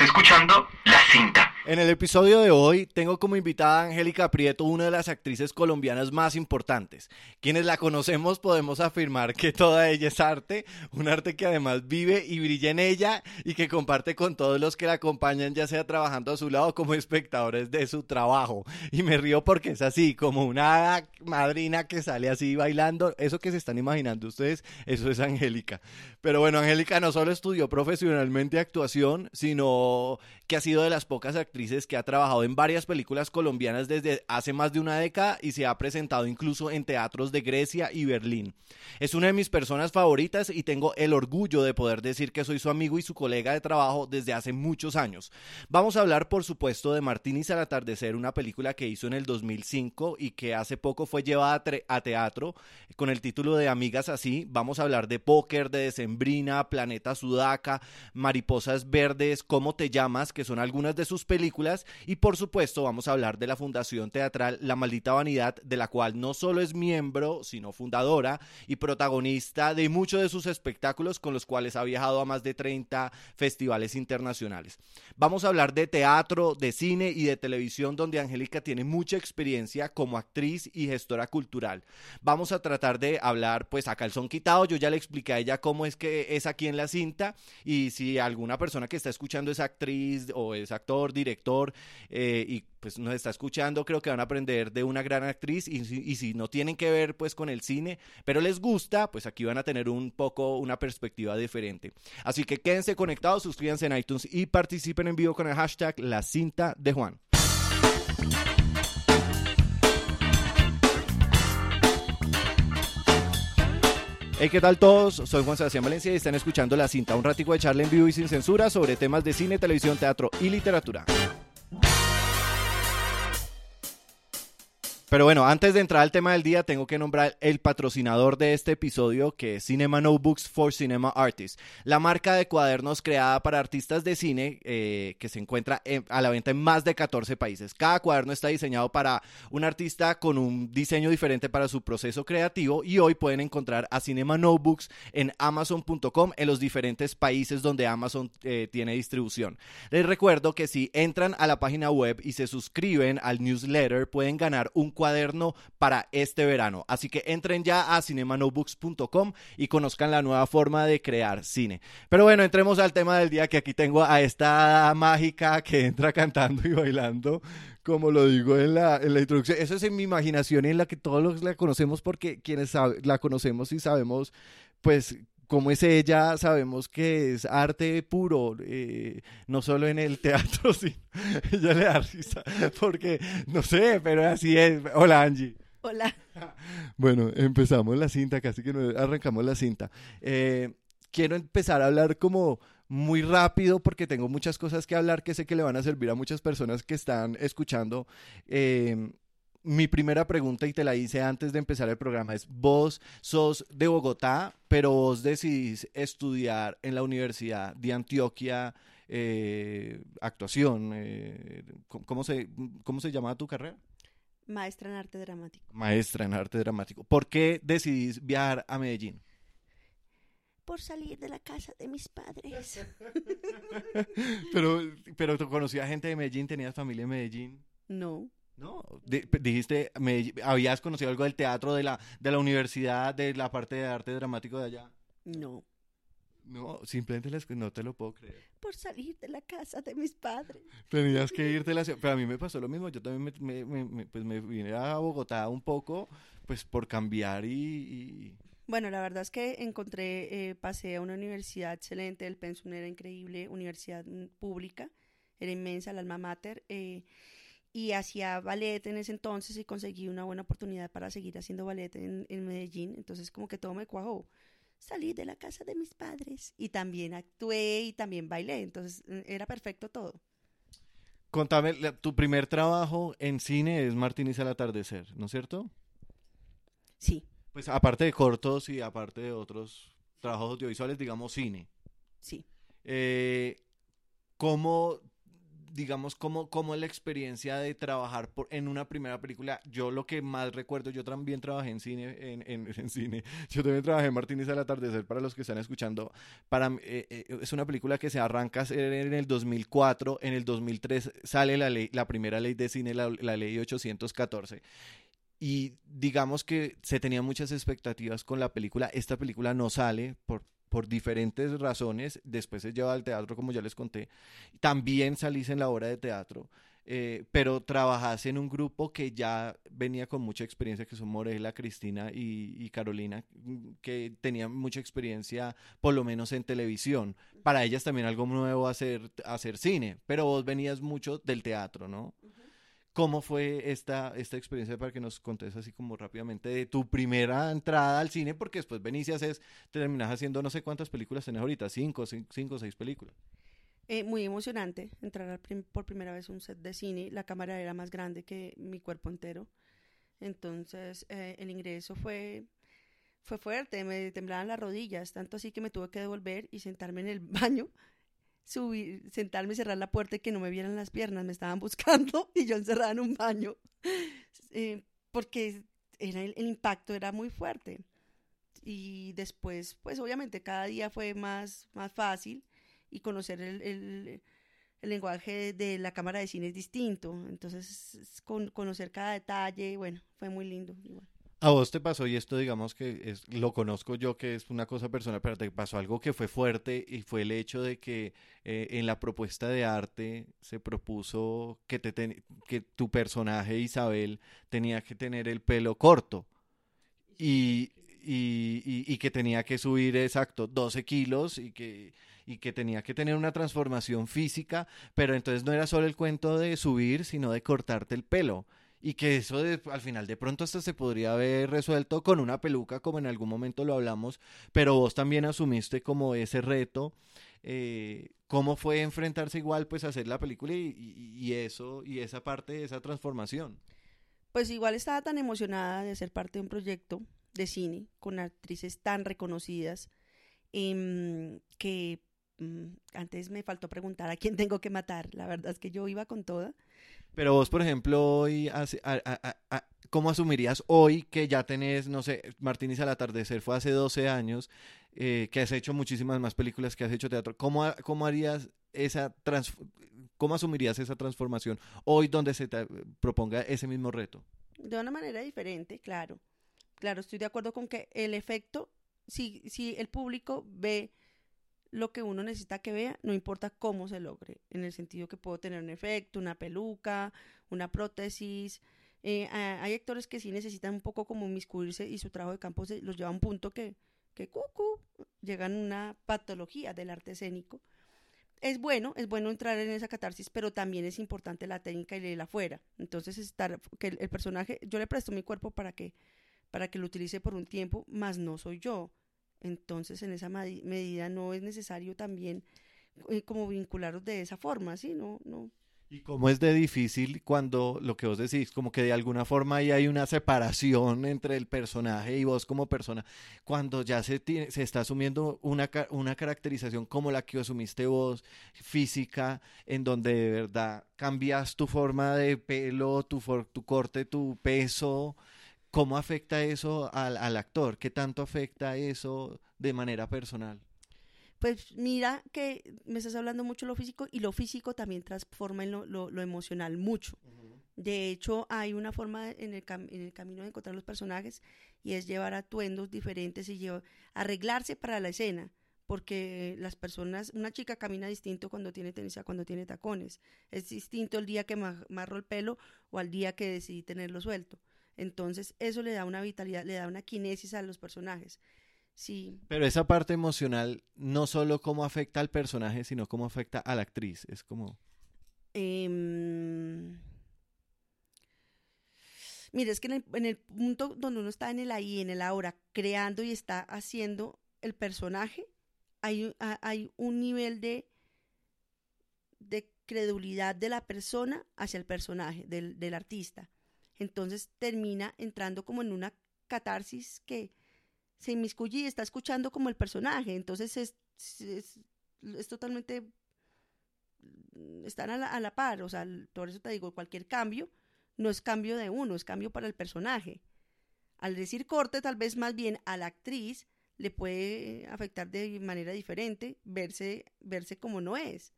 Escuchando La Cinta. En el episodio de hoy tengo como invitada a Angélica Prieto, una de las actrices colombianas más importantes. Quienes la conocemos podemos afirmar que toda ella es arte, un arte que además vive y brilla en ella y que comparte con todos los que la acompañan, ya sea trabajando a su lado como espectadores de su trabajo. Y me río porque es así, como una madrina que sale así bailando. Eso que se están imaginando ustedes, eso es Angélica. Pero bueno, Angélica no solo estudió profesionalmente actuación, sino que ha sido de las pocas actrices que ha trabajado en varias películas colombianas desde hace más de una década y se ha presentado incluso en teatros de Grecia y Berlín. Es una de mis personas favoritas y tengo el orgullo de poder decir que soy su amigo y su colega de trabajo desde hace muchos años. Vamos a hablar, por supuesto, de Martínez al atardecer, una película que hizo en el 2005 y que hace poco fue llevada a teatro con el título de Amigas así. Vamos a hablar de póker, de Decembrina, Planeta Sudaca, Mariposas Verdes, ¿Cómo te llamas? Que son algunas de sus películas, y por supuesto vamos a hablar de la Fundación Teatral La Maldita Vanidad, de la cual no solo es miembro, sino fundadora y protagonista de muchos de sus espectáculos con los cuales ha viajado a más de 30 festivales internacionales. Vamos a hablar de teatro, de cine y de televisión, donde Angélica tiene mucha experiencia como actriz y gestora cultural. Vamos a tratar de hablar pues a calzón quitado, yo ya le expliqué a ella cómo es que es aquí en la cinta y si alguna persona que está escuchando es actriz o es actor, director eh, y pues nos está escuchando, creo que van a aprender de una gran actriz y, si no tienen que ver pues con el cine, pero les gusta, pues aquí van a tener un poco una perspectiva diferente. Así que quédense conectados, suscríbanse en iTunes y participen en vivo con el hashtag La Cinta de Juan. Hey, ¿qué tal todos? Soy Juan Sebastián Valencia y están escuchando La Cinta, un ratico de charla en vivo y sin censura sobre temas de cine, televisión, teatro y literatura. Pero bueno, antes de entrar al tema del día, tengo que nombrar el patrocinador de este episodio, que es Cinema Notebooks for Cinema Artists, la marca de cuadernos creada para artistas de cine eh, que se encuentra a la venta en más de 14 países. Cada cuaderno está diseñado para un artista con un diseño diferente para su proceso creativo y hoy pueden encontrar a Cinema Notebooks en amazon.com en los diferentes países donde Amazon eh, tiene distribución. Les recuerdo que si entran a la página web y se suscriben al newsletter, pueden ganar un cuaderno para este verano. Así que entren ya a cinemanotebooks.com y conozcan la nueva forma de crear cine. Pero bueno, entremos al tema del día que aquí tengo a esta mágica que entra cantando y bailando como lo digo en la, introducción. Eso es en mi imaginación y en la que todos la conocemos porque quienes la conocemos y sabemos pues como es ella, sabemos que es arte puro, eh, no solo en el teatro, sino ella le da risa, porque no sé, pero así es. Hola Angie. Hola. Bueno, empezamos la cinta, casi que no arrancamos la cinta. Eh, quiero empezar a hablar como muy rápido porque tengo muchas cosas que hablar que sé que le van a servir a muchas personas que están escuchando. Eh, mi primera pregunta, y te la hice antes de empezar el programa, es, vos sos de Bogotá, pero vos decidís estudiar en la Universidad de Antioquia eh, actuación. Eh, ¿cómo, se, ¿Cómo se llama tu carrera? Maestra en arte dramático. Maestra en arte dramático. ¿Por qué decidís viajar a Medellín? Por salir de la casa de mis padres. pero, pero tú conocías gente de Medellín, tenías familia en Medellín. No. ¿No? dijiste, me, ¿habías conocido algo del teatro de la, de la universidad, de la parte de arte dramático de allá? No. No, simplemente les, no te lo puedo creer. Por salir de la casa de mis padres. Tenías que irte la Pero a mí me pasó lo mismo. Yo también me, me, pues me vine a Bogotá un poco, pues por cambiar y... Bueno, la verdad es que encontré, eh, pasé a una universidad excelente, el pensum era increíble, universidad mm, pública, era inmensa, el alma mater. Eh, y hacía ballet en ese entonces y conseguí una buena oportunidad para seguir haciendo ballet en, Medellín. Entonces como que todo me cuajó. Salí de la casa de mis padres y también actué y también bailé. Entonces mm, era perfecto todo. Contame, tu primer trabajo en cine es Martínez al atardecer, ¿no es cierto? Sí. Pues aparte de cortos y aparte de otros trabajos audiovisuales, digamos cine. Sí. Eh, ¿Cómo digamos, cómo es la experiencia de trabajar por, en una primera película. Yo lo que más recuerdo, yo también trabajé en cine, en, en cine. Yo también trabajé en Martínez al atardecer para los que están escuchando. Para, eh, eh, es una película que se arranca en el 2004, en el 2003 sale la ley, la primera ley de cine, la, la ley 814 y digamos que se tenían muchas expectativas con la película. Esta película no sale por, por diferentes razones. Después se lleva al teatro, como ya les conté. También salís en la obra de teatro. Eh, pero trabajás en un grupo que ya venía con mucha experiencia, que son Morela, Cristina y, Carolina, que tenían mucha experiencia, por lo menos en televisión. Para ellas también algo nuevo hacer, hacer cine, pero vos venías mucho del teatro, ¿no? ¿Cómo fue esta, esta experiencia para que nos contes así como rápidamente de tu primera entrada al cine? Porque después y haces, terminas haciendo no sé cuántas películas tenés ahorita, cinco, cinco seis películas. Eh, muy emocionante entrar prim por primera vez a un set de cine. La cámara era más grande que mi cuerpo entero. Entonces eh, el ingreso fue, fue fuerte, me temblaban las rodillas, tanto así que me tuve que devolver y sentarme en el baño subir, sentarme y cerrar la puerta y que no me vieran las piernas, me estaban buscando y yo encerrada en un baño, eh, porque era el, impacto era muy fuerte. Y después, pues obviamente cada día fue más, más fácil y conocer el, el, lenguaje de la cámara de cine es distinto, entonces con, conocer cada detalle, bueno, fue muy lindo. Igual. A vos te pasó, y esto digamos que es, lo conozco yo, que es una cosa personal, pero te pasó algo que fue fuerte y fue el hecho de que eh, en la propuesta de arte se propuso que, te que tu personaje Isabel tenía que tener el pelo corto. Y, y, y, y que tenía que subir exacto 12 kilos y que, y que tenía que tener una transformación física, pero entonces no era solo el cuento de subir, sino de cortarte el pelo y que eso al final de pronto hasta se podría haber resuelto con una peluca como en algún momento lo hablamos, pero vos también asumiste como ese reto. Eh, ¿Cómo fue enfrentarse igual pues a hacer la película y, y, eso y esa parte, esa transformación? Pues igual estaba tan emocionada de ser parte de un proyecto de cine con actrices tan reconocidas eh, que mm, antes me faltó preguntar a quién tengo que matar. La verdad es que yo iba con toda. Pero vos, por ejemplo, hoy, a, a, ¿cómo asumirías hoy que ya tenés, no sé, Martínez al atardecer fue hace 12 años, eh, que has hecho muchísimas más películas, que has hecho teatro? ¿Cómo, cómo harías esa cómo asumirías esa transformación hoy donde se te proponga ese mismo reto? De una manera diferente, claro. Claro, estoy de acuerdo con que el efecto, si, si el público ve lo que uno necesita que vea, no importa cómo se logre, en el sentido que puedo tener un efecto, una peluca, una prótesis. Eh, hay actores que sí necesitan un poco como inmiscuirse y su trabajo de campo se los lleva a un punto que, que cucu, llegan a una patología del arte escénico. Es bueno, es bueno entrar en esa catarsis, pero también es importante la técnica y el afuera. Entonces, estar, que el, el personaje, yo le presto mi cuerpo para que, para que lo utilice por un tiempo, más no soy yo entonces, en esa medida no es necesario también eh, como vincularlos de esa forma, ¿sí? No, no. ¿Y cómo es de difícil cuando lo que vos decís, como que de alguna forma ahí hay una separación entre el personaje y vos como persona, cuando ya se, tiene, se está asumiendo una, una caracterización como la que asumiste vos, física, en donde de verdad cambias tu forma de pelo, tu, for, tu corte, tu peso, ¿Cómo afecta eso al, al, actor? ¿Qué tanto afecta eso de manera personal? Pues mira que me estás hablando mucho de lo físico y lo físico también transforma en lo, lo, lo emocional mucho. Uh -huh. De hecho, hay una forma en el, en el, camino de encontrar los personajes y es llevar atuendos diferentes y llevar, arreglarse para la escena. Porque las personas, una chica camina distinto cuando tiene tenis a cuando tiene tacones. Es distinto el día que amarro el pelo o al día que decidí tenerlo suelto. Entonces, eso le da una vitalidad, le da una kinesis a los personajes. Sí. Pero esa parte emocional, no solo cómo afecta al personaje, sino cómo afecta a la actriz. Es como. Eh... Mira, es que en el, en el, punto donde uno está en el ahí, en el ahora, creando y está haciendo el personaje, hay, hay un nivel de, de credulidad de la persona hacia el personaje, del, del artista entonces termina entrando como en una catarsis que se inmiscuye y está escuchando como el personaje, entonces es, es, es totalmente están a la, a la par, o sea, por eso te digo, cualquier cambio no es cambio de uno, es cambio para el personaje. Al decir corte, tal vez más bien a la actriz le puede afectar de manera diferente, verse, verse como no es.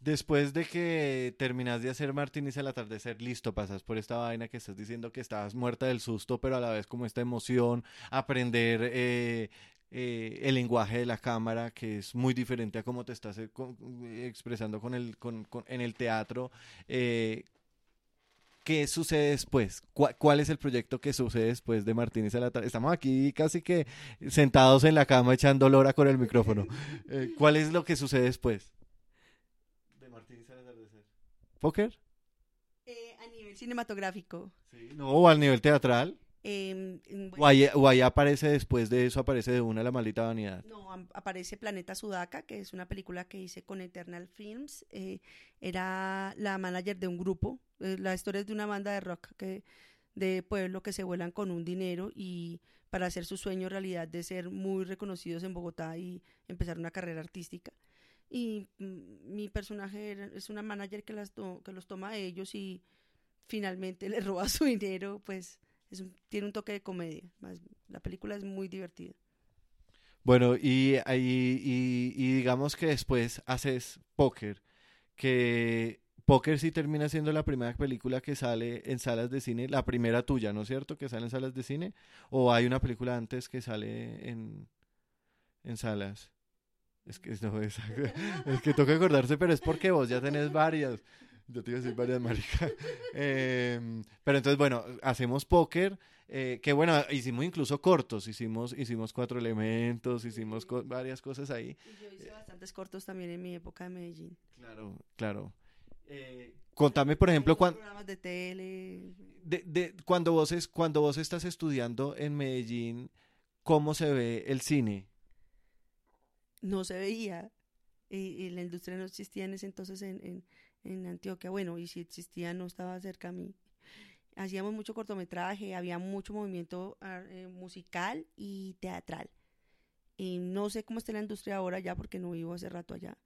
Después de que terminas de hacer Martínez al atardecer, listo, pasas por esta vaina que estás diciendo que estabas muerta del susto, pero a la vez como esta emoción, aprender eh, eh, el lenguaje de la cámara, que es muy diferente a cómo te estás eh, expresando con el, con, en el teatro. ¿Qué sucede después? ¿Cuál, es el proyecto que sucede después de Martínez a la tarde? Estamos aquí casi que sentados en la cama echando lora con el micrófono. ¿Cuál es lo que sucede después? ¿Póker? Eh, a nivel cinematográfico. no, o al nivel teatral. Em, o, ahí, aparece después de eso, aparece de una la maldita vanidad. No, aparece Planeta Sudaka, que es una película que hice con Eternal Films. Eh, era la manager de un grupo. Eh, la historia es de una banda de rock que, de pueblo que se vuelan con un dinero y para hacer su sueño realidad de ser muy reconocidos en Bogotá y empezar una carrera artística y mm, mi personaje es una manager que, las que los toma a ellos y finalmente le roba su dinero, pues es tiene un toque de comedia. la película es muy divertida. Bueno, y, digamos que después haces Póker, que Póker sí termina siendo la primera película que sale en salas de cine, la primera tuya, ¿no es cierto? Que sale en salas de cine, o hay una película antes que sale en, en salas. Es que no, es, es que toca acordarse, pero es porque vos ya tenés varias. Yo te iba a decir varias, marica. Em, pero entonces, bueno, hacemos póker, eh, que bueno, hicimos incluso cortos, hicimos, hicimos cuatro elementos, hicimos varias cosas ahí. yo hice bastantes cortos también en mi época de Medellín. Claro, claro. Eh, contame, por ejemplo, cuando... Programas de tele. De, de, cuando, vos es, cuando vos estás estudiando en Medellín, ¿cómo se ve el cine? No se veía y, la industria no existía en ese entonces en, en, Antioquia. Bueno, y si existía no estaba cerca a mí. Hacíamos mucho cortometraje, había mucho movimiento ah, eh, musical y teatral. Y no sé cómo está la industria ahora ya porque no vivo hace rato allá.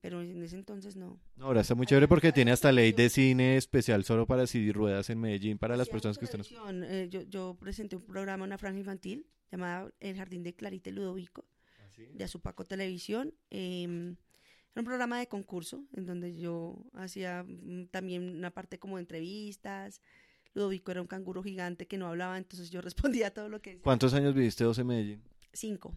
pero en ese entonces no. Ahora está muy chévere porque tiene hasta ley de cine especial solo para CD ruedas en Medellín para las personas que están. Eh, yo, yo presenté un programa, una franja infantil llamada El Jardín de Clarita y Ludovico de Azupaco Televisión. Em, era un programa de concurso en donde yo hacía mm, también una parte como de entrevistas. Ludovico era un canguro gigante que no hablaba, entonces yo respondía a todo lo que decía. ¿Cuántos años viviste vos en Medellín? Cinco.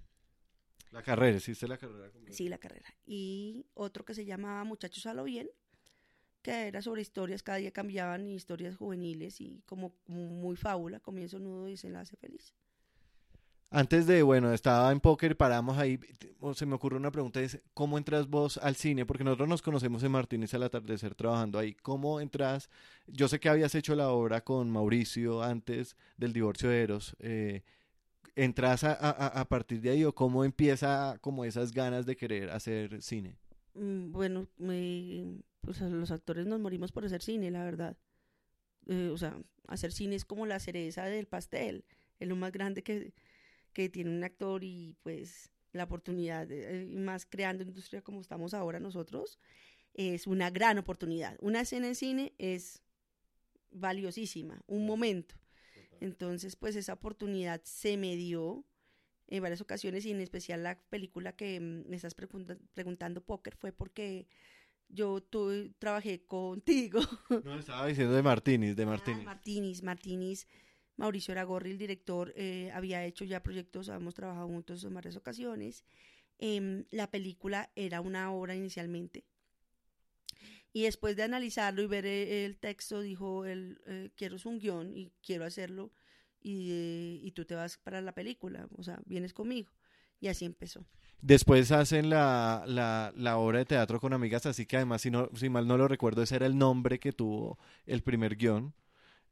La carrera, ¿hiciste la carrera? Sí, la carrera. Y otro que se llamaba Muchachos a lo bien, que era sobre historias, cada día cambiaban historias juveniles y como, como muy fábula, comienzo, nudo y desenlace feliz. Antes de, bueno, estaba en póker, paramos ahí, se me ocurre una pregunta, es, ¿cómo entras vos al cine? Porque nosotros nos conocemos en Martínez al atardecer trabajando ahí. ¿Cómo entras? Yo sé que habías hecho la obra con Mauricio antes del divorcio de Eros. Eh, ¿Entras a, a, a, partir de ahí o cómo empieza como esas ganas de querer hacer cine? Mm, bueno, pues los actores nos morimos por hacer cine, la verdad. Eh, o sea, hacer cine es como la cereza del pastel, es lo más grande que que tiene un actor y pues la oportunidad, de, eh, más creando industria como estamos ahora nosotros, es una gran oportunidad. Una escena en cine es valiosísima, un momento. Entonces, pues esa oportunidad se me dio en varias ocasiones y en especial la película que mm, me estás preguntando, Póker, fue porque yo tuve, trabajé contigo. No, estaba diciendo de Martínez, de ah, Martínez. Martínez, Martínez Mauricio Aragorri, el director, eh, había hecho ya proyectos, habíamos trabajado juntos en varias ocasiones. Em, la película era una obra inicialmente. Y después de analizarlo y ver eh, el, texto, dijo, el, eh, quiero un guion y quiero hacerlo y, y, tú te vas para la película, o sea, vienes conmigo. Y así empezó. Después hacen la, la, la, obra de teatro con amigas, así que además, si, no, si mal no lo recuerdo, ese era el nombre que tuvo el primer guion.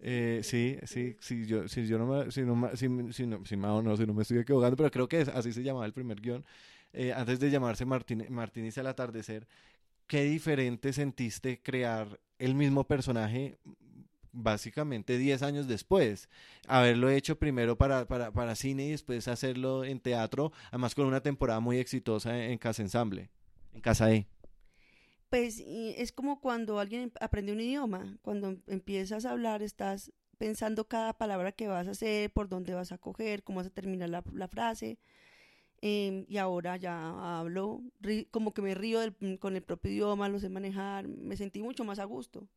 Eh, sí, sí, sí, yo, si yo no me, si no, si, si no, si no, si no me estoy equivocando, pero creo que así se llamaba el primer guion. Eh, antes de llamarse Martín, Martínez al atardecer, ¿qué diferente sentiste crear el mismo personaje básicamente 10 años después? Haberlo hecho primero para, para, para cine y después hacerlo en teatro, además con una temporada muy exitosa en, Casa Ensamble, en Casa E. Pues es como cuando alguien em- aprende un idioma, cuando em- empiezas a hablar estás pensando cada palabra que vas a hacer, por dónde vas a coger, cómo vas a terminar la, frase. em, y ahora ya hablo, como que me río del- con el propio idioma, lo sé manejar, me sentí mucho más a gusto.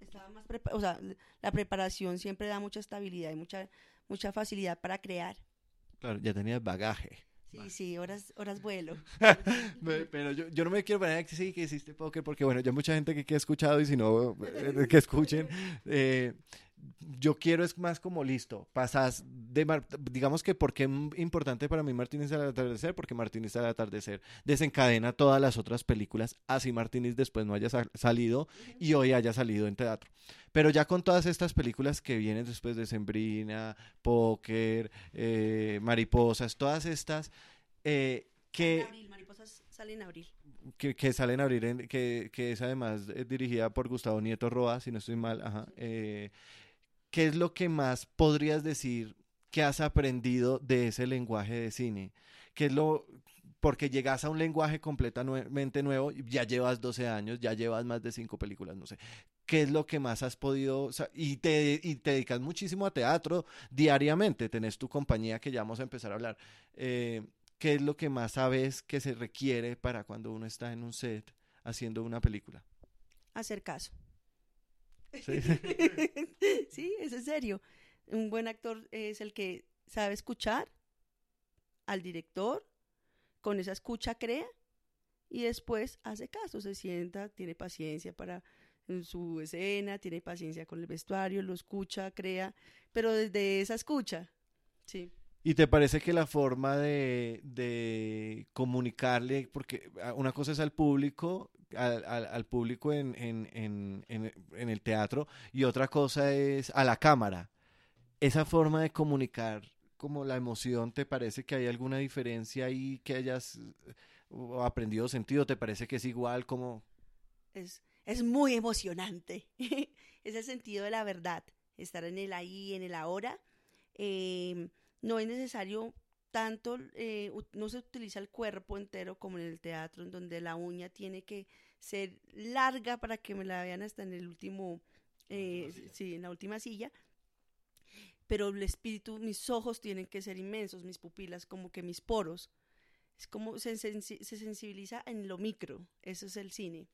Estaba más o sea, la preparación siempre da mucha estabilidad y mucha, mucha facilidad para crear. Claro, ya tenías bagaje. Sí, sí, horas, horas vuelo. Pero yo, yo no me quiero poner que sí, que hiciste póker, porque bueno, ya mucha gente que, que ha escuchado y si no, eh, que escuchen. eh, yo quiero es más como listo, pasas de, Mar- digamos que porque es importante para mí Martínez al atardecer, porque Martínez al atardecer desencadena todas las otras películas, así Martínez después no haya sa- salido y hoy haya salido en teatro. Pero ya con todas estas películas que vienen después de Sembrina, Póker, eh, Mariposas, todas estas, eh, que En abril, Mariposas sale en abril. que, que salen a abrir, en- que, que es además eh, dirigida por Gustavo Nieto Roa, si no estoy mal. Ajá. Eh, ¿Qué es lo que más podrías decir que has aprendido de ese lenguaje de cine? ¿Qué es lo...? Porque llegas a un lenguaje completamente nuevo, ya llevas 12 años, ya llevas más de 5 películas, no sé. ¿Qué es lo que más has podido...? o y, te, y te dedicas muchísimo a teatro diariamente, tenés tu compañía que ya vamos a empezar a hablar. Eh, ¿Qué es lo que más sabes que se requiere para cuando uno está en un set haciendo una película? Hacer caso. Sí. sí, es en serio. Un buen actor es el que sabe escuchar al director, con esa escucha crea y después hace caso, se sienta, tiene paciencia para su escena, tiene paciencia con el vestuario, lo escucha, crea, pero desde esa escucha, sí. ¿Y te parece que la forma de, de comunicarle, porque ah, una cosa es al público, al, al- público en, en, en, en, el teatro, y otra cosa es a la cámara. Esa forma de comunicar como la emoción, ¿te parece que hay alguna diferencia ahí que hayas aprendido sentido? ¿Te parece que es igual como... es, es muy emocionante. es el sentido de la verdad, estar en el ahí, en el ahora. Eh, no es necesario tanto, eh, no se utiliza el cuerpo entero como en el teatro, en donde la uña tiene que ser larga para que me la vean hasta en el último, eh, sí, en la última silla. Pero el espíritu, mis ojos tienen que ser inmensos, mis pupilas, como que mis poros. Es como se, sensi- se sensibiliza en lo micro, eso es el cine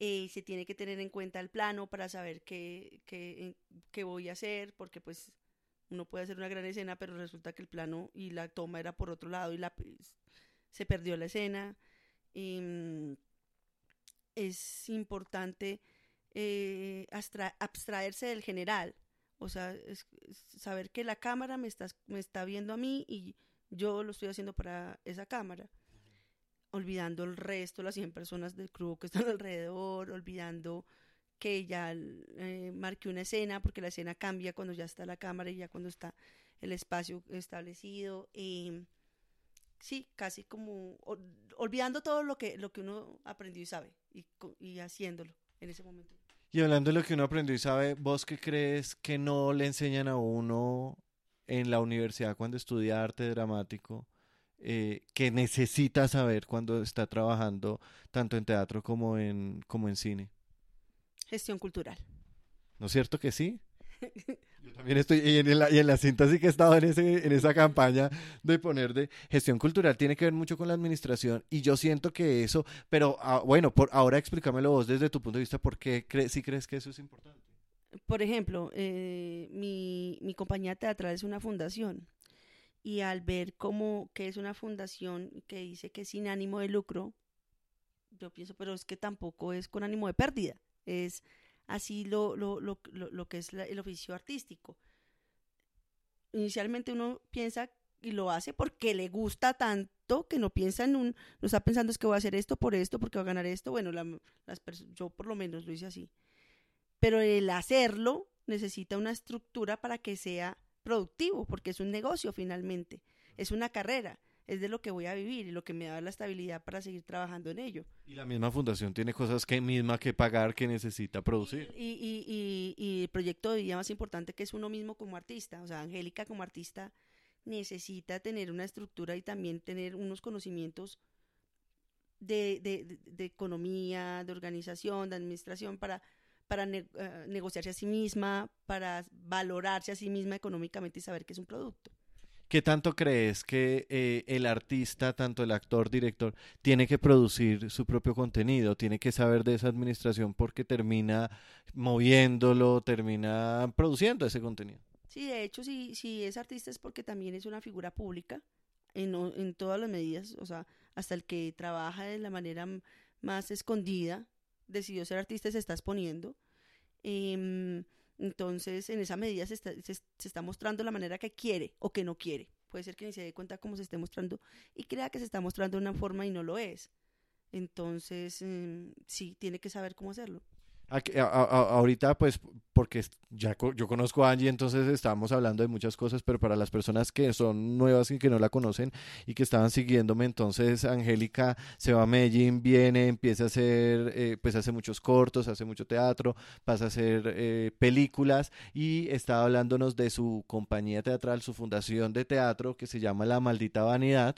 eh, se tiene que tener en cuenta el plano para saber qué, qué, qué voy a hacer, porque pues uno puede hacer una gran escena, pero resulta que el plano y la toma era por otro lado y la, se perdió la escena. Mm, es importante eh, abstraerse del general, o sea, saber que la cámara me está, me está viendo a mí y yo lo estoy haciendo para esa cámara olvidando el resto, las 100 personas del crew que están alrededor, olvidando que ya eh, marqué una escena, porque la escena cambia cuando ya está la cámara y ya cuando está el espacio establecido. eh, sí, casi como ol- olvidando todo lo que, lo que uno aprendió y sabe, y, y haciéndolo en ese momento. Y hablando de lo que uno aprendió y sabe, ¿vos qué crees que no le enseñan a uno en la universidad cuando estudia arte dramático? eh, que necesita saber cuando está trabajando tanto en teatro como en, como en cine. Gestión cultural. ¿No es cierto que sí? Yo también estoy, y en la, y en la cinta sí que he estado en, ese, en esa campaña de poner de gestión cultural, tiene que ver mucho con la administración y yo siento que eso, pero ah, bueno, por ahora explícamelo vos desde tu punto de vista, ¿por qué cre si crees que eso es importante? Por ejemplo, eh, mi, mi compañía teatral es una fundación y al ver cómo que es una fundación que dice que es sin ánimo de lucro, yo pienso, pero es que tampoco es con ánimo de pérdida, es así lo, lo, lo, lo, que es el oficio artístico. Inicialmente uno piensa y lo hace porque le gusta tanto que no piensa en un, no está pensando es que voy a hacer esto por esto, porque voy a ganar esto, bueno, la- las yo por lo menos lo hice así. Pero el hacerlo necesita una estructura para que sea productivo, porque es un negocio finalmente, es una carrera, es de lo que voy a vivir y lo que me da la estabilidad para seguir trabajando en ello. Y la misma fundación tiene cosas que misma que pagar que necesita producir. Y, y, y, y el proyecto de vida más importante que es uno mismo como artista, o sea, Angélica como artista necesita tener una estructura y también tener unos conocimientos de, de, de economía, de organización, de administración para, para ne- eh, negociarse a sí misma, para valorarse a sí misma económicamente y saber que es un producto. ¿Qué tanto crees que eh, el artista, tanto el actor, director, tiene que producir su propio contenido, tiene que saber de esa administración porque termina moviéndolo, termina produciendo ese contenido? Sí, de hecho, si, si es artista es porque también es una figura pública en, en todas las medidas, o sea, hasta el que trabaja de la manera más escondida, decidió ser artista se está exponiendo. Em, entonces, en esa medida se está, se, está mostrando la manera que quiere o que no quiere. Puede ser que ni se dé cuenta cómo se esté mostrando y crea que se está mostrando de una forma y no lo es. Entonces, em, sí, tiene que saber cómo hacerlo. A- a- ahorita, pues, porque ya yo conozco a Angie, entonces estábamos hablando de muchas cosas, pero para las personas que son nuevas y que no la conocen y que estaban siguiéndome, entonces Angélica se va a Medellín, viene, empieza a hacer, eh, pues hace muchos cortos, hace mucho teatro, pasa a hacer eh, películas y estaba hablándonos de su compañía teatral, su fundación de teatro que se llama La Maldita Vanidad.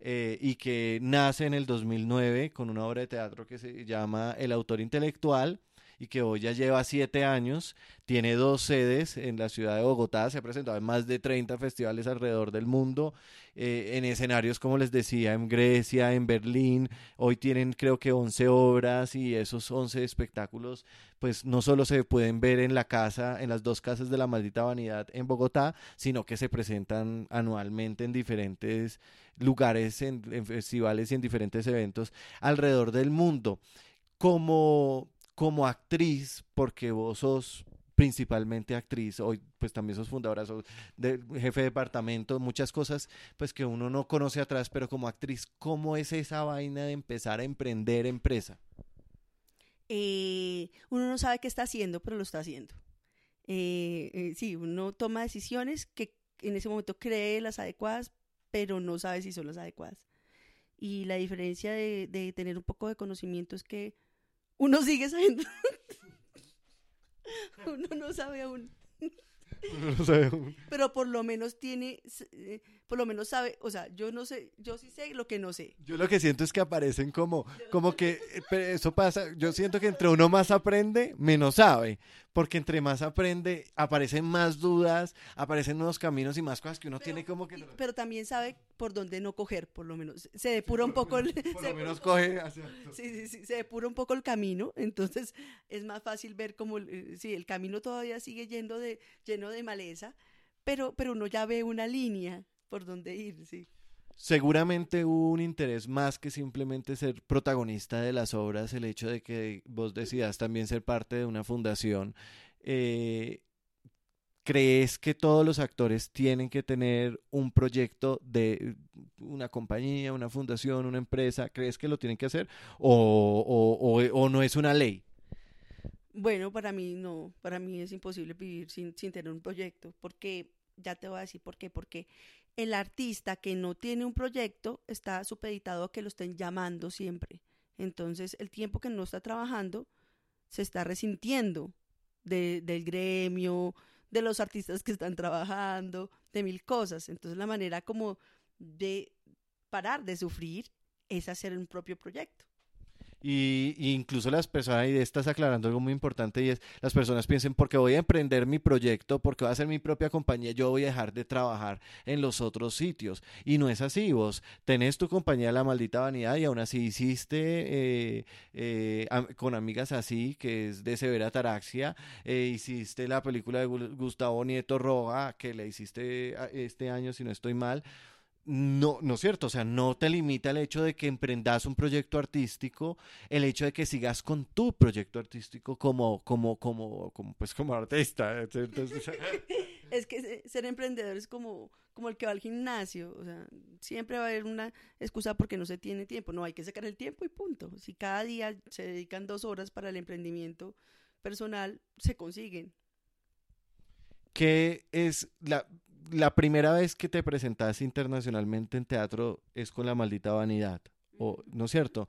eh, y que nace en el 2009 con una obra de teatro que se llama El autor intelectual y que hoy ya lleva siete años, tiene dos sedes en la ciudad de Bogotá, se ha presentado en más de 30 festivales alrededor del mundo, eh, en escenarios, como les decía, en Grecia, en Berlín, hoy tienen creo que 11 obras y esos 11 espectáculos, pues no solo se pueden ver en la casa, en las dos casas de la maldita vanidad en Bogotá, sino que se presentan anualmente en diferentes lugares, en, en festivales y en diferentes eventos alrededor del mundo. Como como actriz, porque vos sos principalmente actriz, hoy pues también sos fundadora, sos de, jefe de departamento, muchas cosas pues que uno no conoce atrás, pero como actriz, ¿cómo es esa vaina de empezar a emprender empresa? Eh, uno no sabe qué está haciendo, pero lo está haciendo. Eh, eh, sí, uno toma decisiones que en ese momento cree las adecuadas, pero no sabe si son las adecuadas. Y la diferencia de, de tener un poco de conocimiento es que uno sigue sabiendo. uno no sabe aún. No sé, Pero por lo menos tiene, eh, por lo menos sabe, o sea, yo no sé, yo sí sé lo que no sé. Yo lo que siento es que aparecen como, como que, eh, pero eso pasa, yo siento que entre uno más aprende, menos sabe, porque entre más aprende, aparecen más dudas, aparecen nuevos caminos y más cosas que uno tiene como que... Y- pero también sabe por dónde no coger, por lo menos. Se depura un poco el, Por se lo menos coge hacia... Sí, sí, sí, se depura un poco el camino, entonces es más fácil ver como, el- sí, el camino todavía sigue yendo de, lleno de maleza, pero, pero uno ya ve una línea por donde ir, sí. Seguramente hubo un interés más que simplemente ser protagonista de las obras, el hecho de que vos decidas también ser parte de una fundación. Eh, ¿Crees que todos los actores tienen que tener un proyecto de una compañía, una fundación, una empresa? ¿Crees que lo tienen que hacer? ¿O, o, o- o no es una ley? Bueno, para mí no, para mí es imposible vivir sin, sin tener un proyecto, porque ya te voy a decir por qué, porque el artista que no tiene un proyecto está supeditado a que lo estén llamando siempre. Entonces, el tiempo que no está trabajando se está resintiendo de- del gremio, de los artistas que están trabajando, de mil cosas. Entonces, la manera como de parar de sufrir es hacer un propio proyecto. Y, incluso las personas, y estás aclarando algo muy importante, y es, las personas piensen, porque voy a emprender mi proyecto, porque voy a hacer mi propia compañía, yo voy a dejar de trabajar en los otros sitios. Y no es así, vos tenés tu compañía La Maldita Vanidad y aún así hiciste eh, eh, con amigas así, que es de severa ataraxia, eh, hiciste la película de Gu- Gustavo Nieto Roja, que la hiciste ah, este año, si no estoy mal. No, no es cierto, o sea, no te limita el hecho de que emprendas un proyecto artístico, el hecho de que sigas con tu proyecto artístico como, como, como, como, pues como artista. ¿cierto? Es que se- ser emprendedor es como, como el que va al gimnasio, o sea, siempre va a haber una excusa porque no se tiene tiempo, no hay que sacar el tiempo y punto. Si cada día se dedican dos horas para el emprendimiento personal, se consiguen. ¿Qué es la, la primera vez que te presentaste internacionalmente en teatro es con La Maldita Vanidad, o, ¿no es cierto?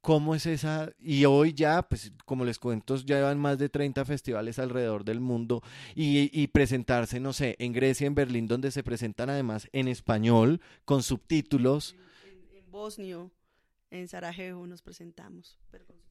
¿Cómo es esa? Y hoy ya, pues como les cuento, ya llevan más de 30 festivales alrededor del mundo y, y presentarse, no sé, en Grecia, en Berlín, donde se presentan además en español, con subtítulos. En, en bosnio, en Sarajevo nos presentamos. Pero con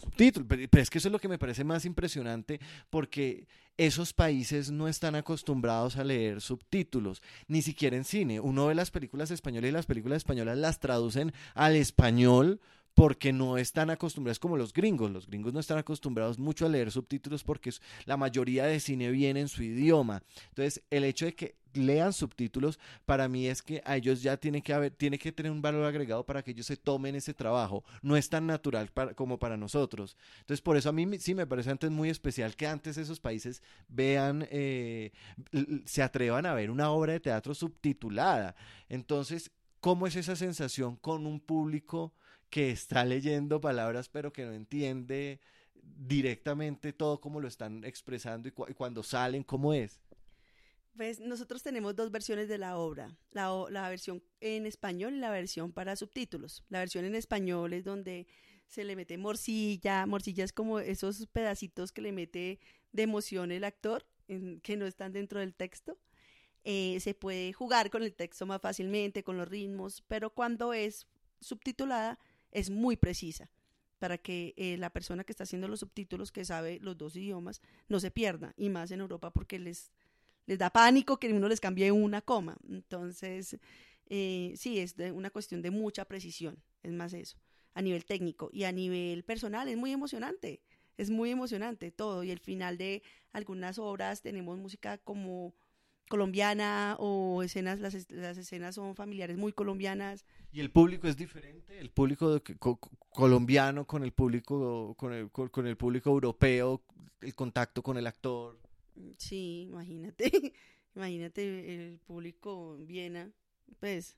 subtítulos. Pero es que eso es lo que me parece más impresionante porque esos países no están acostumbrados a leer subtítulos, ni siquiera en cine. Uno ve las películas españolas y las películas españolas las traducen al español porque no están acostumbrados como los gringos. Los gringos no están acostumbrados mucho a leer subtítulos porque la mayoría de cine viene en su idioma. Entonces, el hecho de que lean subtítulos, para mí es que a ellos ya tiene que haber, tiene que tener un valor agregado para que ellos se tomen ese trabajo. No es tan natural como para nosotros. Entonces, por eso a mí sí me parece antes muy especial que antes esos países vean, eh, se atrevan a ver una obra de teatro subtitulada. Entonces, ¿cómo es esa sensación con un público que está leyendo palabras pero que no entiende directamente todo como lo están expresando y cuando salen, cómo es? Pues nosotros tenemos dos versiones de la obra, la, versión en español y la versión para subtítulos. La versión en español es donde se le mete morcilla, morcilla es como esos pedacitos que le mete de emoción el actor, que no están dentro del texto. Eh, se puede jugar con el texto más fácilmente, con los ritmos, pero cuando es subtitulada es muy precisa para que eh, la persona que está haciendo los subtítulos, que sabe los dos idiomas, no se pierda, y más en Europa porque les les da pánico que uno les cambie una coma. Entonces, eh, sí, es de una cuestión de mucha precisión, es más eso, a nivel técnico y a nivel personal es muy emocionante, es muy emocionante todo y el final de algunas obras tenemos música como colombiana o escenas, las, escenas son familiares muy colombianas. ¿Y el público es diferente? ¿El público colombiano con el público, con el, con el público europeo, el contacto con el actor? Sí, imagínate, imagínate el público en Viena, pues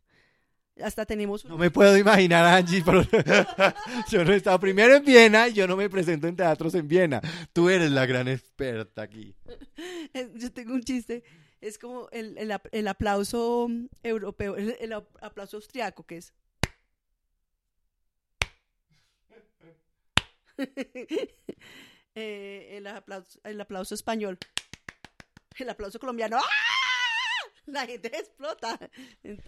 hasta tenemos... No me puedo imaginar, Angie, pero yo no he estado primero en Viena y yo no me presento en teatros en Viena. Tú eres la gran experta aquí. Yo tengo un chiste, es como el, el, aplauso europeo, el, aplauso austriaco, que es... Eh, el, aplauso, el aplauso español el aplauso colombiano. ¡ah! La gente explota.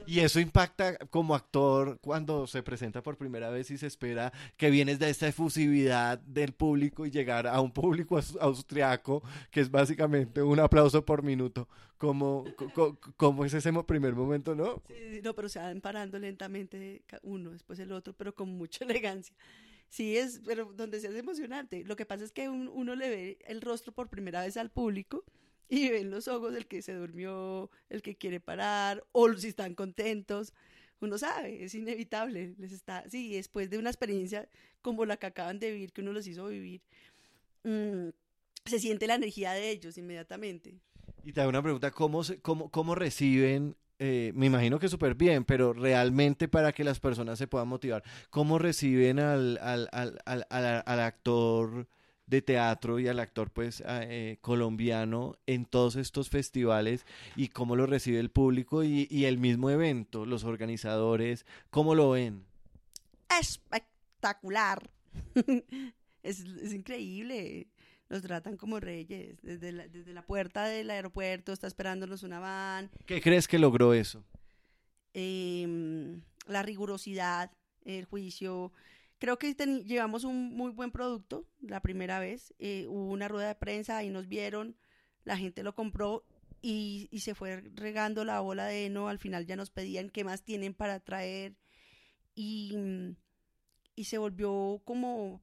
Y eso impacta como actor cuando se presenta por primera vez y se espera que vienes de esta efusividad del público y llegar a un público austriaco, que es básicamente un aplauso por minuto. ¿Cómo, cómo, es ese primer momento, no? Sí, no, pero se van parando lentamente uno, después el otro, pero con mucha elegancia. Sí, es, pero donde se hace emocionante. Lo que pasa es que uno le ve el rostro por primera vez al público y ven los ojos del que se durmió, el que quiere parar, o si están contentos. Uno sabe, es inevitable. Les está, sí, después de una experiencia como la que acaban de vivir, que uno los hizo vivir, mm, se siente la energía de ellos inmediatamente. Y te hago una pregunta, ¿cómo, cómo, cómo reciben eh, me imagino que súper bien, pero realmente para que las personas se puedan motivar, ¿cómo reciben al, al, al, al actor de teatro y al actor pues eh, colombiano en todos estos festivales y cómo lo recibe el público y, el mismo evento, los organizadores, ¿cómo lo ven? Espectacular. es, increíble. Nos tratan como reyes. Desde la, desde la puerta del aeropuerto está esperándonos una van. ¿Qué crees que logró eso? Em, la rigurosidad, el juicio, Creo que llevamos un muy buen producto la primera vez. Eh, hubo una rueda de prensa y nos vieron, la gente lo compró y, se fue regando la bola de heno. Al final ya nos pedían qué más tienen para traer y, y se volvió como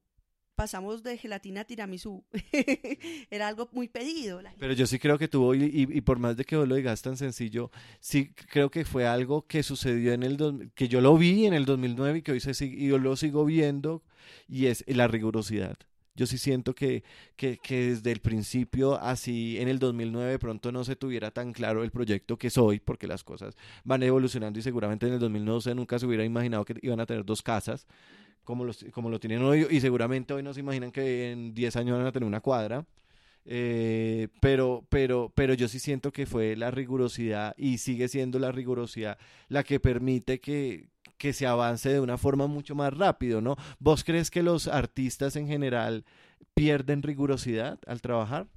pasamos de gelatina a tiramisú. Era algo muy pedido. Pero yo sí creo que tuvo, y, y, por más de que vos lo digas tan sencillo, sí creo que fue algo que sucedió en el, que yo lo vi en el 2009 y que hoy se y yo lo sigo viendo, y es la rigurosidad. Yo sí siento que, que, que, desde el principio, así en el 2009, pronto no se tuviera tan claro el proyecto que soy, porque las cosas van evolucionando y seguramente en el 2009 nunca se hubiera imaginado que iban a tener dos casas como, los, como lo tienen hoy, y seguramente hoy no se imaginan que en 10 años van a tener una cuadra. Eh, pero, pero, pero yo sí siento que fue la rigurosidad y sigue siendo la rigurosidad la que permite que, que se avance de una forma mucho más rápido, ¿no? ¿Vos crees que los artistas en general pierden rigurosidad al trabajar?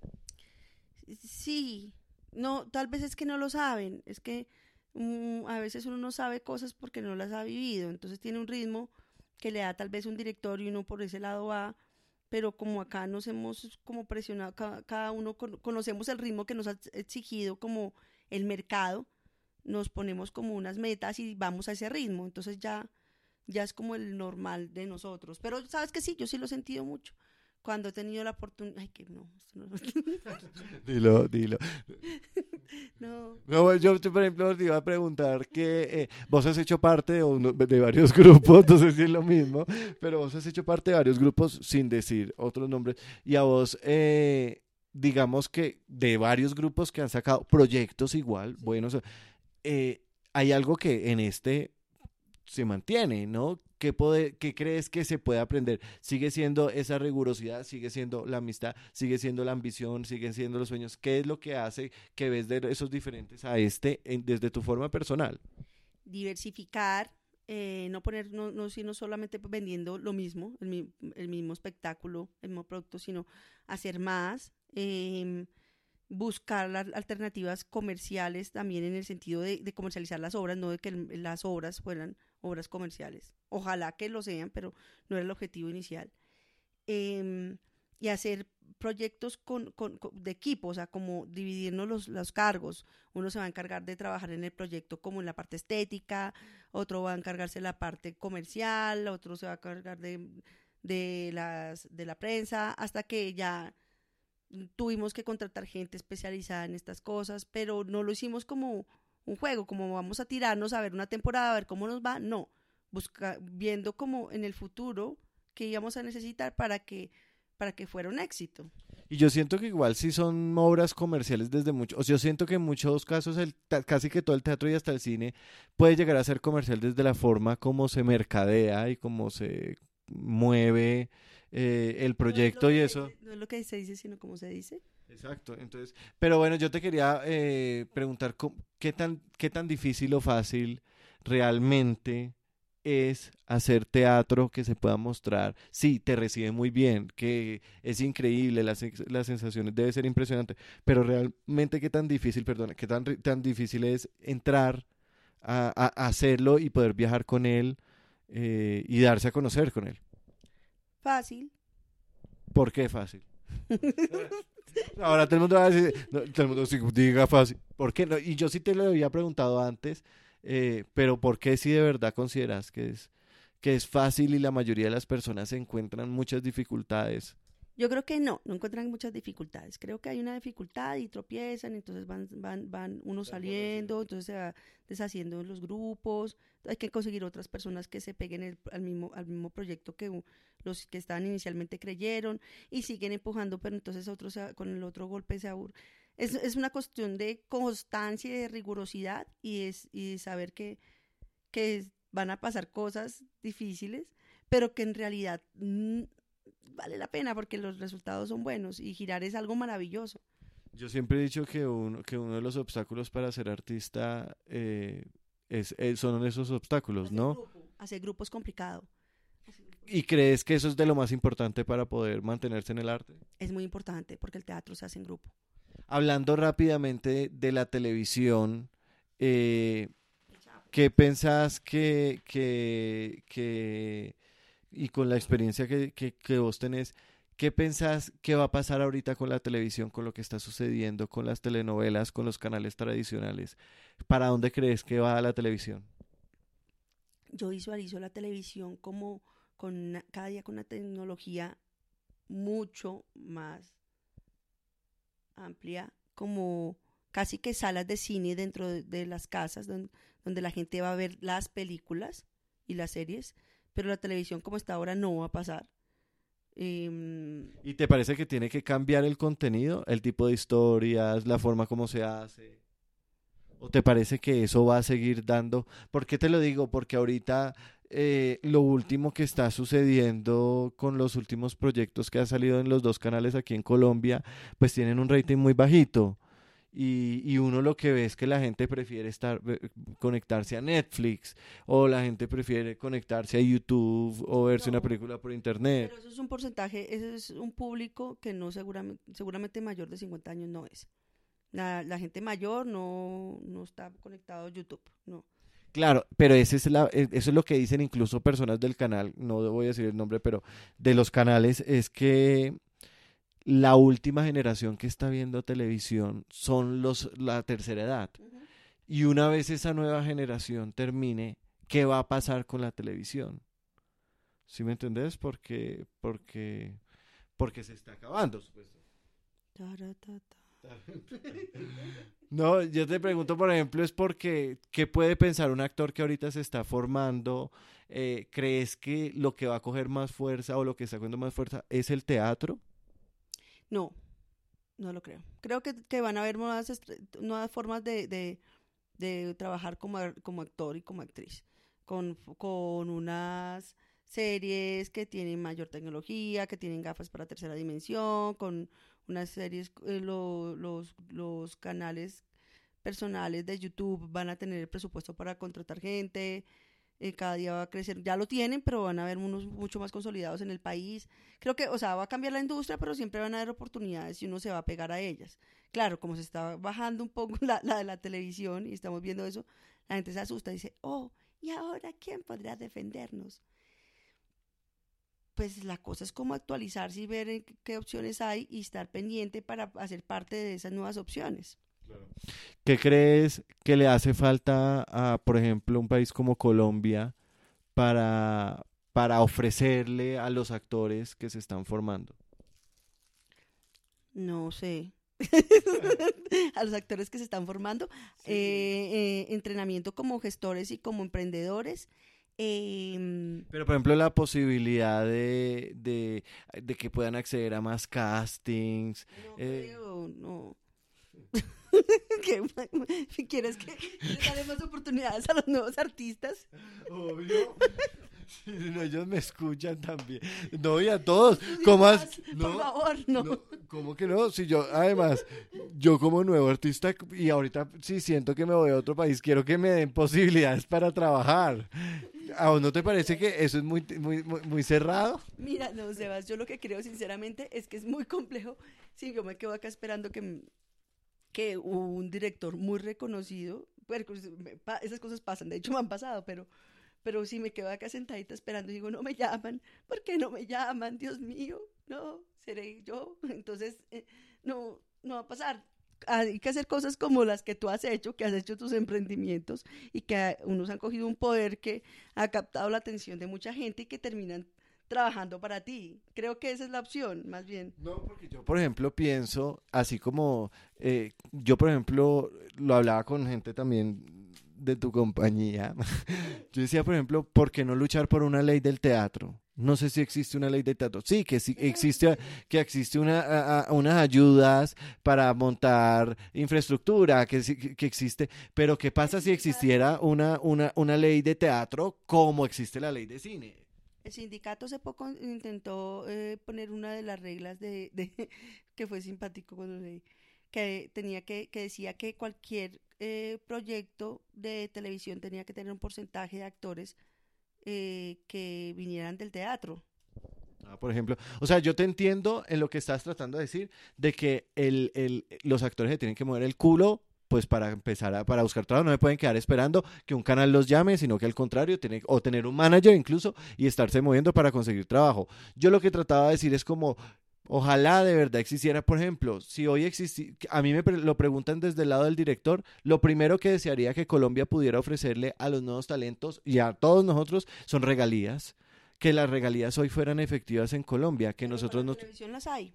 Sí, no, tal vez es que no lo saben, es que mm, a veces uno no sabe cosas porque no las ha vivido, entonces tiene un ritmo que le da tal vez un director y uno por ese lado va, pero como acá nos hemos como presionado, cada, uno conocemos el ritmo que nos ha exigido como el mercado, nos ponemos como unas metas y vamos a ese ritmo, entonces ya, ya es como el normal de nosotros. Pero sabes que sí, yo sí lo he sentido mucho cuando he tenido la oportunidad. Ay, que no, esto no. dilo, dilo. no. no. Yo, por ejemplo, te iba a preguntar que eh, vos has hecho parte de, de varios grupos, no sé si es lo mismo, pero vos has hecho parte de varios grupos sin decir otros nombres. Y a vos, eh, digamos que de varios grupos que han sacado proyectos igual, buenos, eh, hay algo que en este se mantiene, ¿no? ¿Qué, ¿Qué crees que se puede aprender? ¿Sigue siendo esa rigurosidad? ¿Sigue siendo la amistad? ¿Sigue siendo la ambición? ¿Siguen siendo los sueños? ¿Qué es lo que hace que ves de esos diferentes a este desde tu forma personal? Diversificar, eh, no poner, no, no, sino solamente vendiendo lo mismo, el, el, mismo espectáculo, el mismo producto, sino hacer más, eh, buscar las alternativas comerciales también en el sentido de, de, comercializar las obras, no de que las obras fueran obras comerciales. Ojalá que lo sean, pero no era el objetivo inicial. Em, y hacer proyectos con, con, de equipo, o sea, como dividirnos los, los, cargos. Uno se va a encargar de trabajar en el proyecto como en la parte estética, otro va a encargarse de la parte comercial, otro se va a encargar de, de, las, de la prensa, hasta que ya tuvimos que contratar gente especializada en estas cosas, pero no lo hicimos como un juego, como vamos a tirarnos a ver una temporada, a ver cómo nos va, no, busca, viendo como en el futuro que íbamos a necesitar para que, para que fuera un éxito. Y yo siento que igual si son obras comerciales desde mucho, o sea, yo siento que en muchos casos el, casi que todo el teatro y hasta el cine puede llegar a ser comercial desde la forma como se mercadea y cómo se mueve eh, el proyecto y eso. no es lo que se dice, sino como se dice. Exacto, entonces, pero bueno, yo te quería eh, preguntar qué tan, qué tan difícil o fácil realmente es hacer teatro que se pueda mostrar. Sí, te recibe muy bien, que es increíble, las, las sensaciones debe ser impresionante, pero realmente qué tan difícil, perdona, qué tan, tan difícil es entrar a, hacerlo y poder viajar con él eh, y darse a conocer con él. Fácil. ¿Por qué fácil? Ahora todo el mundo va a decir, todo el mundo diga fácil. ¿Por qué no? Y yo sí te lo había preguntado antes, eh, pero ¿por qué si de verdad consideras que es, que es fácil y la mayoría de las personas encuentran muchas dificultades yo creo que no, no encuentran muchas dificultades. Creo que hay una dificultad y tropiezan, entonces van, van, van uno saliendo, entonces se va deshaciendo en los grupos. Hay que conseguir otras personas que se peguen al, mismo, al mismo proyecto que los que estaban inicialmente creyeron y siguen empujando, pero entonces otros con el otro golpe se aburren. Es, es una cuestión de constancia y de rigurosidad y, es, y saber que, que van a pasar cosas difíciles, pero que en realidad vale la pena porque los resultados son buenos y girar es algo maravilloso. Yo siempre he dicho que uno, que uno de los obstáculos para ser artista eh, es, son esos obstáculos, ¿no? hacer grupo es complicado. ¿Y crees que eso es de lo más importante para poder mantenerse en el arte? Es muy importante porque el teatro se hace en grupo. Hablando rápidamente de la televisión, eh, ¿qué pensás que, que, que y con la experiencia que, que, vos tenés, ¿qué pensás que va a pasar ahorita con la televisión, con lo que está sucediendo, con las telenovelas, con los canales tradicionales? ¿Para dónde crees que va la televisión? Yo visualizo la televisión como con cada día con una tecnología mucho más amplia, como casi que salas de cine dentro de, las casas donde, la gente va a ver las películas y las series pero la televisión como está ahora no va a pasar. Em, ¿Y te parece que tiene que cambiar el contenido, el tipo de historias, la forma como se hace? ¿O te parece que eso va a seguir dando? ¿Por qué te lo digo? Porque ahorita eh, lo último que está sucediendo con los últimos proyectos que han salido en los dos canales aquí en Colombia, pues tienen un rating muy bajito. Y, y, uno lo que ve es que la gente prefiere estar conectarse a Netflix o la gente prefiere conectarse a YouTube o verse una película por internet. Pero eso es un porcentaje, ese es un público que no seguramente, seguramente mayor de 50 años no es. La, la gente mayor no, no está conectado a YouTube, no. Claro, pero ese es la, e- eso es lo que dicen incluso personas del canal, no voy a decir el nombre, pero de los canales, es que la última generación que está viendo televisión son los la tercera edad. Y una vez esa nueva generación termine, ¿qué va a pasar con la televisión? ¿Sí me entendés? Porque, porque, porque se está acabando. No, yo te pregunto, por ejemplo, es porque, ¿qué puede pensar un actor que ahorita se está formando? Eh, ¿Crees que lo que va a coger más fuerza o lo que está cogiendo más fuerza es el teatro? No, no lo creo. Creo que, que van a haber nuevas, nuevas formas de, de, de trabajar como, como actor y como actriz, con, con unas series que tienen mayor tecnología, que tienen gafas para tercera dimensión, con unas series, eh, lo- los, los canales personales de YouTube van a tener el presupuesto para contratar gente, eh, cada día va a crecer, ya lo tienen, pero van a haber unos mucho más consolidados en el país. Creo que, o sea, va a cambiar la industria, pero siempre van a haber oportunidades y uno se va a pegar a ellas. Claro, como se está bajando un poco la, de la televisión y estamos viendo eso, la gente se asusta y dice, oh, ¿y ahora quién podrá defendernos? Pues la cosa es como actualizarse y ver qué opciones hay y estar pendiente para hacer parte de esas nuevas opciones. ¿Qué crees que le hace falta a, por ejemplo, un país como Colombia para, para ofrecerle a los actores que se están formando? No sé. a los actores que se están formando, eh, eh, entrenamiento como gestores y como emprendedores. em, Pero, por ejemplo, la posibilidad de, de, de que puedan acceder a más castings. no Eh. creo, no. ¿Qué- ¿Quieres que dé más oportunidades a los nuevos artistas? Obvio. No, ellos me escuchan también. No, y a todos. ¿Cómo has- Por No, favor, no. no, ¿Cómo que no? Si yo, además, yo como nuevo artista y ahorita sí siento que me voy a otro país, quiero que me den posibilidades para trabajar. ¿A vos no te parece que eso es muy, muy, muy, muy cerrado? Mira, no, Sebas, yo lo que creo sinceramente es que es muy complejo. Sí, yo me quedo acá esperando que, que un director muy reconocido, pues, esas cosas pasan, de hecho me han pasado, pero, pero sí me quedo acá sentadita esperando y digo, no me llaman, ¿por qué no me llaman? Dios mío, no, seré yo. Entonces, eh, no, no va a pasar. Hay que hacer cosas como las que tú has hecho, que has hecho tus emprendimientos y que ah, unos han cogido un poder que ha captado la atención de mucha gente y que terminan trabajando para ti. Creo que esa es la opción, más bien. No, porque yo, por ejemplo, pienso, así como eh, yo, por ejemplo, lo hablaba con gente también de tu compañía. Yo decía, por ejemplo, ¿por qué no luchar por una ley del teatro? No sé si existe una ley del teatro. Sí, que sí existe, que existe una, a- unas ayudas para montar infraestructura, que, que existe. Pero ¿qué pasa si existiera una, una, una ley de teatro como existe la ley de cine? El sindicato hace poco intentó eh, poner una de las reglas de, que fue simpático cuando leí, que tenía que, que decía que cualquier eh, proyecto de televisión tenía que tener un porcentaje de actores eh, que vinieran del teatro. Ah, por ejemplo, o sea, yo te entiendo en lo que estás tratando de decir, de que el, el- los actores se tienen que mover el culo, pues para empezar a, para buscar trabajo, no se pueden quedar esperando que un canal los llame, sino que al contrario, tiene, o tener un manager incluso y estarse moviendo para conseguir trabajo. Yo lo que trataba de decir es como, ojalá de verdad existiera, por ejemplo, si hoy existiera, a mí me pre- lo preguntan desde el lado del director, lo primero que desearía que Colombia pudiera ofrecerle a los nuevos talentos y a todos nosotros son regalías que las regalías hoy fueran efectivas en Colombia, que Pero nosotros no... televisión las hay.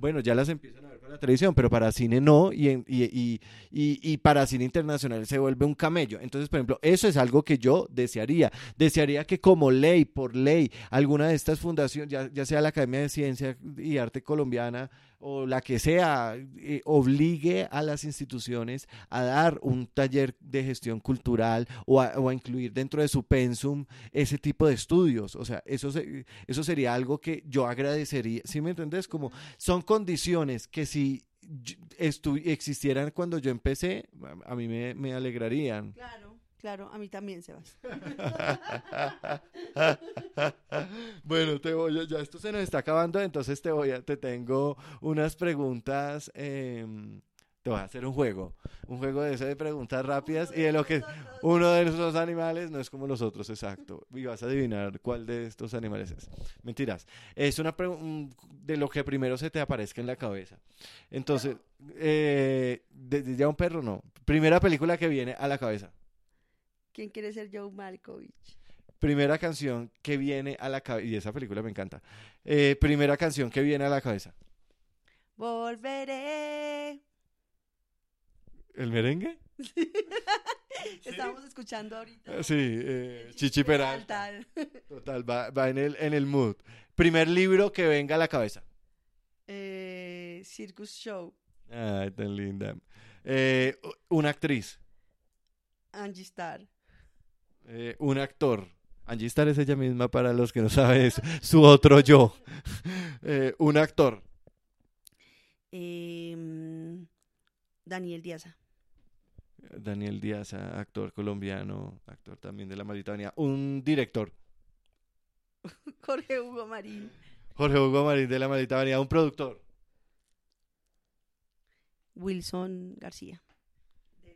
Bueno, ya las empiezan a ver para la televisión, pero para cine no, y, en- y, y, y, para cine internacional se vuelve un camello. Entonces, por ejemplo, eso es algo que yo desearía. Desearía que como ley, por ley, alguna de estas fundaciones, ya, ya sea la Academia de Ciencia y Arte Colombiana o la que sea, eh, obligue a las instituciones a dar un taller de gestión cultural o a, o a incluir dentro de su pensum ese tipo de estudios. O sea, eso, se- eso sería algo que yo agradecería. ¿Sí me entendés? Como son condiciones que si existieran cuando yo empecé, a, a mí me, me alegrarían. Claro, claro, a mí también, Sebas. bueno, te voy a- ya esto se nos está acabando, entonces te voy a, te tengo unas preguntas em, Te voy a hacer un juego. Un juego de eso de preguntas rápidas y de lo que uno de esos animales no es como los otros, exacto. Y vas a adivinar cuál de estos animales es. Mentiras. Es una pregunta de lo que primero se te aparezca en la cabeza. Entonces, eh, de- de- ya un perro no. Primera película que viene a la cabeza. ¿Quién quiere ser Joe Malkovich? Primera canción que viene a la cabeza. Y esa película me encanta. Eh, primera canción que viene a la cabeza. Volveré. ¿El merengue? Estábamos escuchando ahorita. Ah, Sí, eh, Chichi Peralta. Peralta. Total, va, va en, el, en el mood. Primer libro que venga a la cabeza. Eh, Circus Show. Ay, tan linda. Eh, una actriz. Angie Starr. Eh, un actor. Angie Starr es ella misma para los que no saben es su otro yo. Eh, un actor. Em, Daniel Díaz. Daniel Díaz, actor colombiano, actor también de La Maldita. Un director. Jorge Hugo Marín. Jorge Hugo Marín de La Maldita. Un productor. Wilson García. De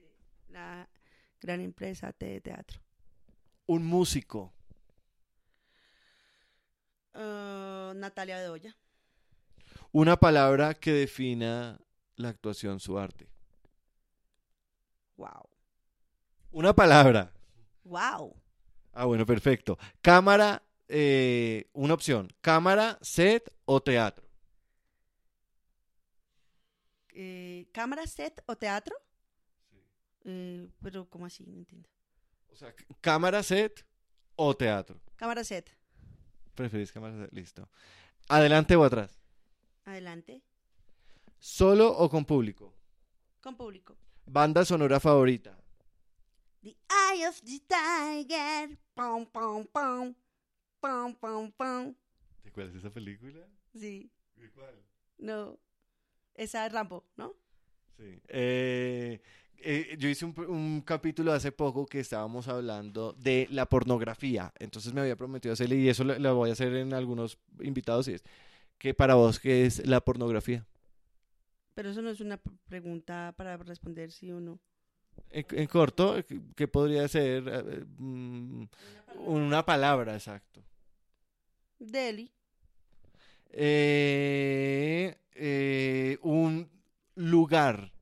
la gran empresa de teatro. Un músico. Ah, Natalia Bedoya. Una palabra que defina la actuación, su arte. Wow. Una palabra. Wow. Ah, bueno, perfecto. Cámara, eh, una opción. Cámara, set o teatro. Eh, ¿Cámara, set o teatro? Eh, pero, ¿cómo así? No entiendo. O sea, cámara, set o teatro. Cámara, set. ¿Preferís cámara, set? Listo. ¿Adelante o atrás? Adelante. ¿Solo o con público? Con público. Banda sonora favorita. The Eye of the Tiger. Pum, pum, pum. Pum, pum, pum. ¿De cuál es esa película? Sí. ¿De cuál? No. Esa es Rambo, ¿no? Sí. Eh, eh, yo hice un, capítulo hace poco que estábamos hablando de la pornografía. Entonces me había prometido hacerle, y eso lo, lo voy a hacer en algunos invitados, y es que para vos, ¿qué es la pornografía? Pero eso no es una pregunta para responder sí o no. En, en corto, ¿qué- ¿qué podría ser? Eh, mm, una palabra, exacto. Delhi. Eh, eh, un lugar.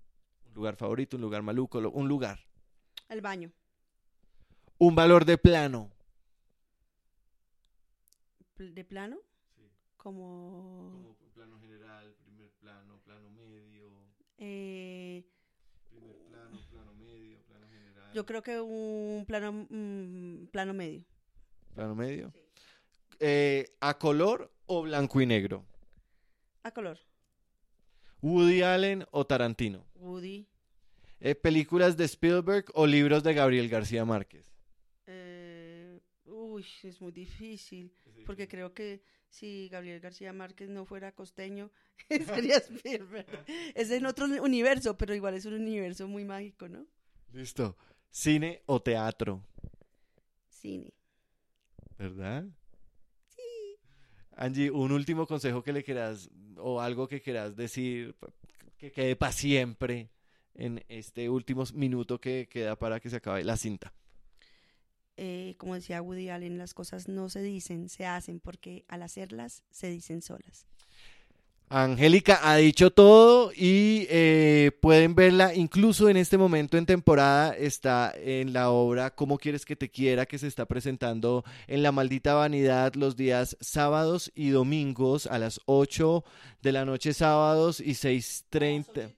Lugar favorito, un lugar maluco, un lugar. El baño. Un valor de plano. Pl- ¿De plano? Como... plano general, primer plano, plano medio, eh, primer plano, plano medio, plano general. yo creo que un plano, mm, plano medio. Plano medio. Eh, ¿A color o blanco y negro? A color. ¿Woody Allen o Tarantino? Woody. Eh, ¿Películas de Spielberg o libros de Gabriel García Márquez? Eh, uy, es muy difícil. Porque creo que si Gabriel García Márquez no fuera costeño, sería Spielberg. Es en otro universo, pero igual es un universo muy mágico, ¿no? Listo. ¿Cine o teatro? Cine. ¿Verdad? Angie, un último consejo que le quieras o algo que quieras decir que quede para siempre en este último minuto que queda para que se acabe la cinta. Eh, como decía Woody Allen, las cosas no se dicen, se hacen, porque al hacerlas se dicen solas. Angélica ha dicho todo y eh, pueden verla incluso en este momento en temporada. Está en la obra ¿Cómo quieres que te quiera? que se está presentando en La Maldita Vanidad los días sábados y domingos a las 8 de la noche sábados y 6.30.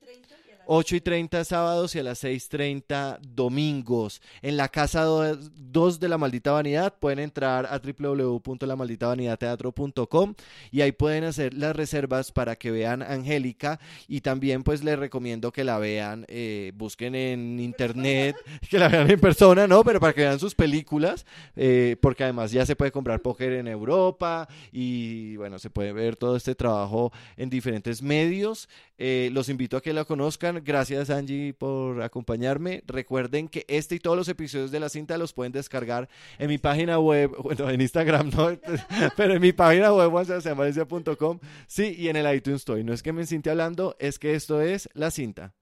8 y 30 sábados y a las 6.30 domingos. En la casa 2 de La Maldita Vanidad pueden entrar a www.lamalditavanidadteatro.com y ahí pueden hacer las reservas para que vean Angélica y también pues les recomiendo que la vean, eh, busquen en internet, que la vean en persona, ¿no? Pero para que vean sus películas, eh, porque además ya se puede comprar póker en Europa y bueno, se puede ver todo este trabajo en diferentes medios. Eh, los invito a que la conozcan. Gracias Angie por acompañarme. Recuerden que este y todos los episodios de la cinta los pueden descargar en mi página web, bueno, en Instagram no, pero en mi página web juansebastianvalencia.com, sí, y en el iTunes Store. No es que me siente hablando, es que esto es la cinta.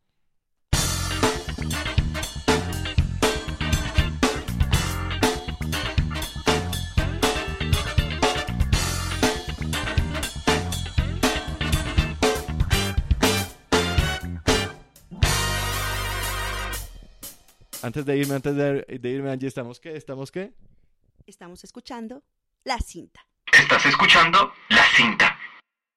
Antes de irme, antes de, de irme, Angie, ¿estamos qué? ¿Estamos qué? Estamos escuchando La Cinta. Estás escuchando La Cinta.